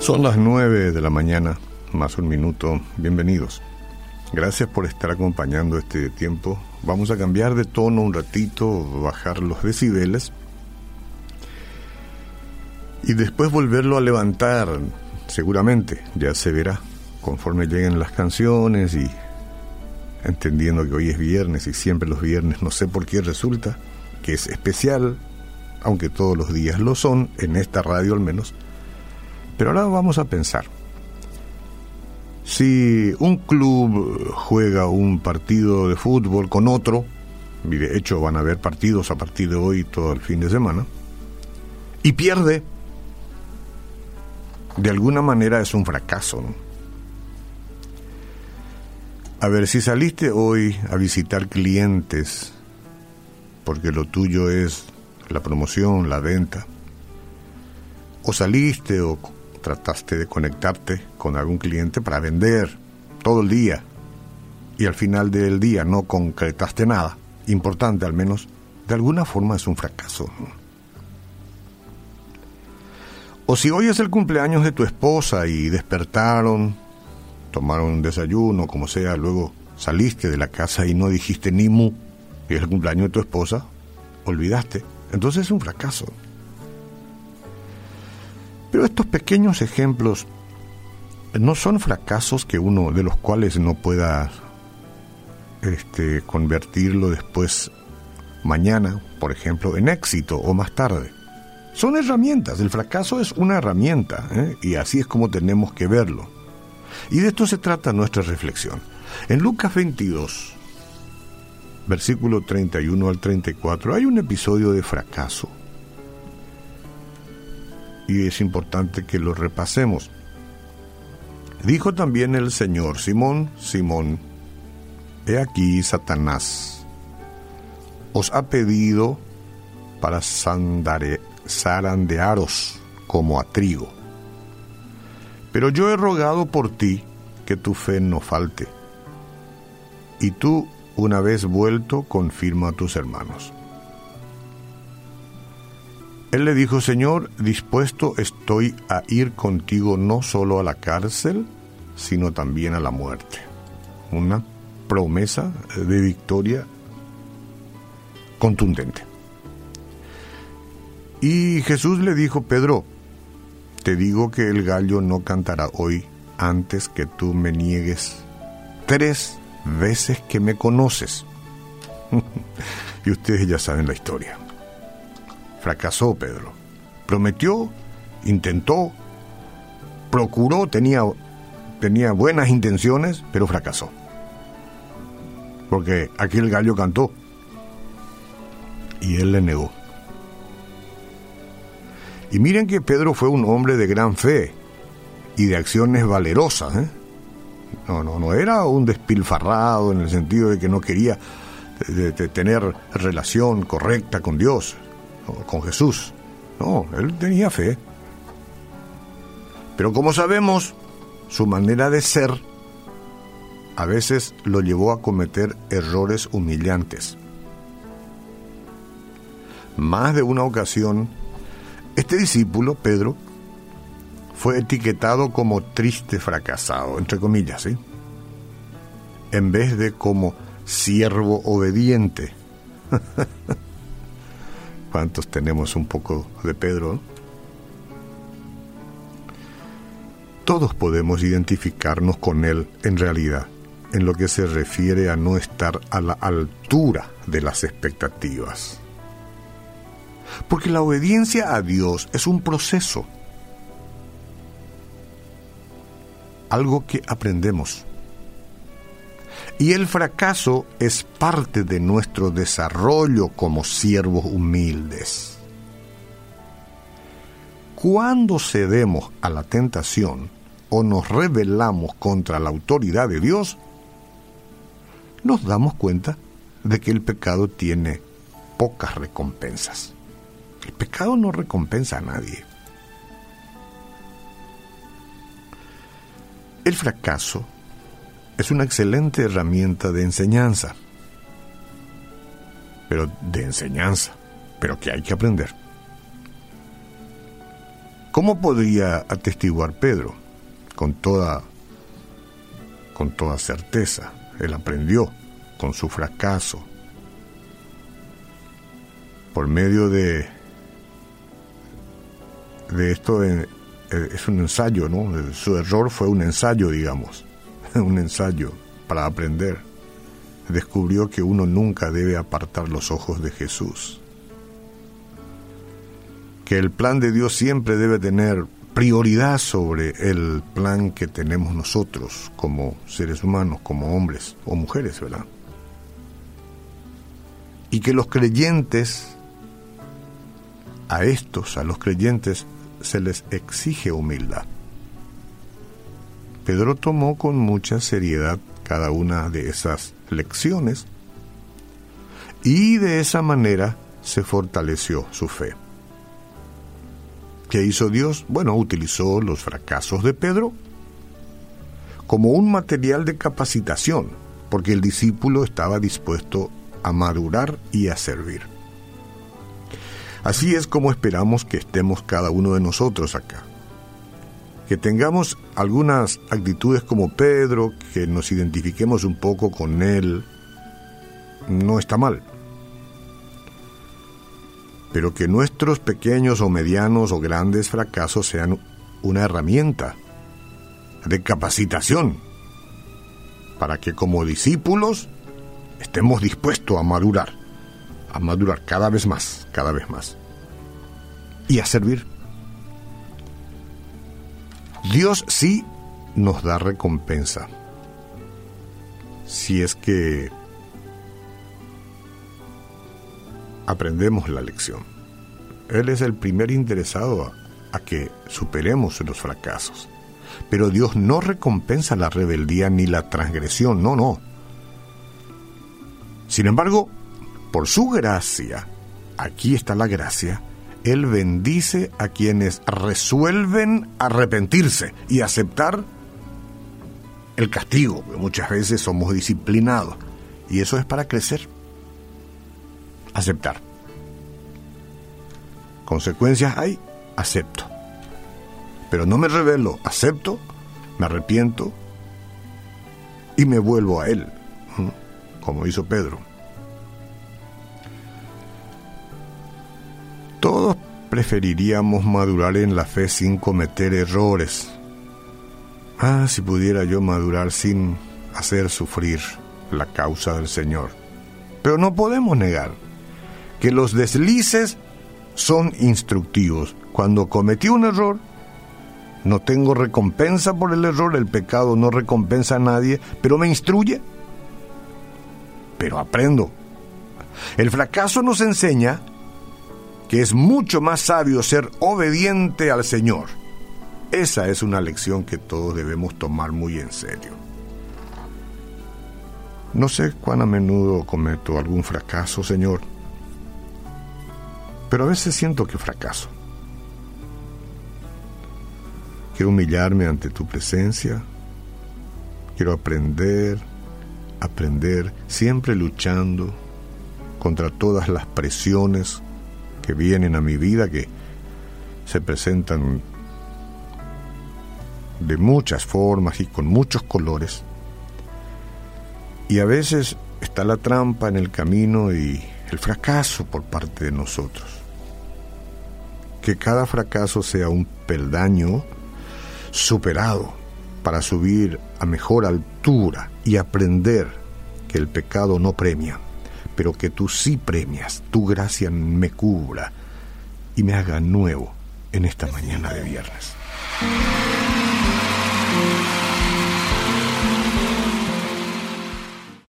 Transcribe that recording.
Son las 9 de la mañana, más un minuto. Bienvenidos. Gracias por estar acompañando este tiempo. Vamos a cambiar de tono un ratito, bajar los decibeles y después volverlo a levantar, seguramente, ya se verá, conforme lleguen las canciones y entendiendo que hoy es viernes y siempre los viernes, no sé por qué resulta que es especial, aunque todos los días lo son, en esta radio al menos. Pero ahora vamos a pensar. Si un club juega un partido de fútbol con otro, y de hecho van a haber partidos a partir de hoy todo el fin de semana, y pierde, de alguna manera es un fracaso. A ver, si saliste hoy a visitar clientes, porque lo tuyo es la promoción, la venta, o saliste o trataste de conectarte con algún cliente para vender todo el día y al final del día no concretaste nada, importante al menos, de alguna forma es un fracaso. O si hoy es el cumpleaños de tu esposa y despertaron, tomaron un desayuno, como sea, luego saliste de la casa y no dijiste ni mu, y es el cumpleaños de tu esposa, olvidaste, entonces es un fracaso. Pero estos pequeños ejemplos no son fracasos que uno de los cuales no pueda este, convertirlo después mañana, por ejemplo, en éxito o más tarde. Son herramientas, el fracaso es una herramienta ¿eh? y así es como tenemos que verlo. Y de esto se trata nuestra reflexión. En Lucas 22, versículo 31 al 34, hay un episodio de fracaso y es importante que lo repasemos. Dijo también el Señor, Simón, Simón, he aquí Satanás os ha pedido para zarandearos como a trigo. Pero yo he rogado por ti que tu fe no falte. Y tú, una vez vuelto, confirma a tus hermanos. Él le dijo, Señor, dispuesto estoy a ir contigo no solo a la cárcel, sino también a la muerte. Una promesa de victoria contundente. Y Jesús le dijo, Pedro, te digo que el gallo no cantará hoy antes que tú me niegues tres veces que me conoces. y ustedes ya saben la historia. Fracasó Pedro. Prometió, intentó, procuró, tenía, tenía buenas intenciones, pero fracasó. Porque aquí el gallo cantó y él le negó. Y miren que Pedro fue un hombre de gran fe y de acciones valerosas. ¿eh? No, no, no era un despilfarrado en el sentido de que no quería tener relación correcta con Dios con Jesús. No, él tenía fe. Pero como sabemos, su manera de ser a veces lo llevó a cometer errores humillantes. Más de una ocasión, este discípulo, Pedro, fue etiquetado como triste fracasado, entre comillas, ¿sí? En vez de como siervo obediente. ¿Cuántos tenemos un poco de Pedro? Todos podemos identificarnos con él en realidad, en lo que se refiere a no estar a la altura de las expectativas. Porque la obediencia a Dios es un proceso, algo que aprendemos y el fracaso es parte de nuestro desarrollo como siervos humildes. Cuando cedemos a la tentación o nos rebelamos contra la autoridad de Dios, nos damos cuenta de que el pecado tiene pocas recompensas. El pecado no recompensa a nadie. El fracaso es una excelente herramienta de enseñanza. Pero de enseñanza, pero que hay que aprender. ¿Cómo podría atestiguar Pedro? Con toda, con toda certeza. Él aprendió con su fracaso. Por medio de, de esto eh, es un ensayo, ¿no? Su error fue un ensayo, digamos, un ensayo para aprender. Descubrió que uno nunca debe apartar los ojos de Jesús. Que el plan de Dios siempre debe tener prioridad sobre el plan que tenemos nosotros como seres humanos, como hombres o mujeres, ¿verdad? Y que los creyentes, a estos, a los creyentes, se les exige humildad. Pedro tomó con mucha seriedad cada una de esas lecciones y de esa manera se fortaleció su fe. ¿Qué hizo Dios? Bueno, utilizó los fracasos de Pedro como un material de capacitación, porque el discípulo estaba dispuesto a madurar y a servir. Así es como esperamos que estemos cada uno de nosotros acá. Que tengamos algunas actitudes como Pedro, que nos identifiquemos un poco con él, no está mal. Pero que nuestros pequeños o medianos o grandes fracasos sean una herramienta de capacitación para que como discípulos estemos dispuestos a madurar, a madurar cada vez más, cada vez más, y a servir. Dios sí nos da recompensa, si es que aprendemos la lección. Él es el primer interesado a, que superemos los fracasos. Pero Dios no recompensa la rebeldía ni la transgresión, no, no. Sin embargo, por su gracia, aquí está la gracia, Él bendice a quienes resuelven arrepentirse y aceptar el castigo, muchas veces somos disciplinados, y eso es para crecer. Aceptar. Consecuencias hay, acepto. Pero no me revelo, acepto, me arrepiento y me vuelvo a Él como hizo Pedro. Preferiríamos madurar en la fe sin cometer errores. Ah, si pudiera yo madurar sin hacer sufrir la causa del Señor. Pero no podemos negar que los deslices son instructivos. Cuando cometí un error, no tengo recompensa por el error, el pecado no recompensa a nadie, pero me instruye pero aprendo. El fracaso nos enseña que es mucho más sabio ser obediente al Señor. Esa es una lección que todos debemos tomar muy en serio. No sé cuán a menudo cometo algún fracaso, Señor, pero a veces siento que fracaso. Quiero humillarme ante tu presencia, quiero aprender, aprender, siempre luchando contra todas las presiones que vienen a mi vida, que se presentan de muchas formas y con muchos colores. Y a veces está la trampa en el camino y el fracaso por parte de nosotros. Que cada fracaso sea un peldaño superado para subir a mejor altura y aprender que el pecado no premia, pero que tú sí premias, tu gracia me cubra y me haga nuevo en esta mañana de viernes.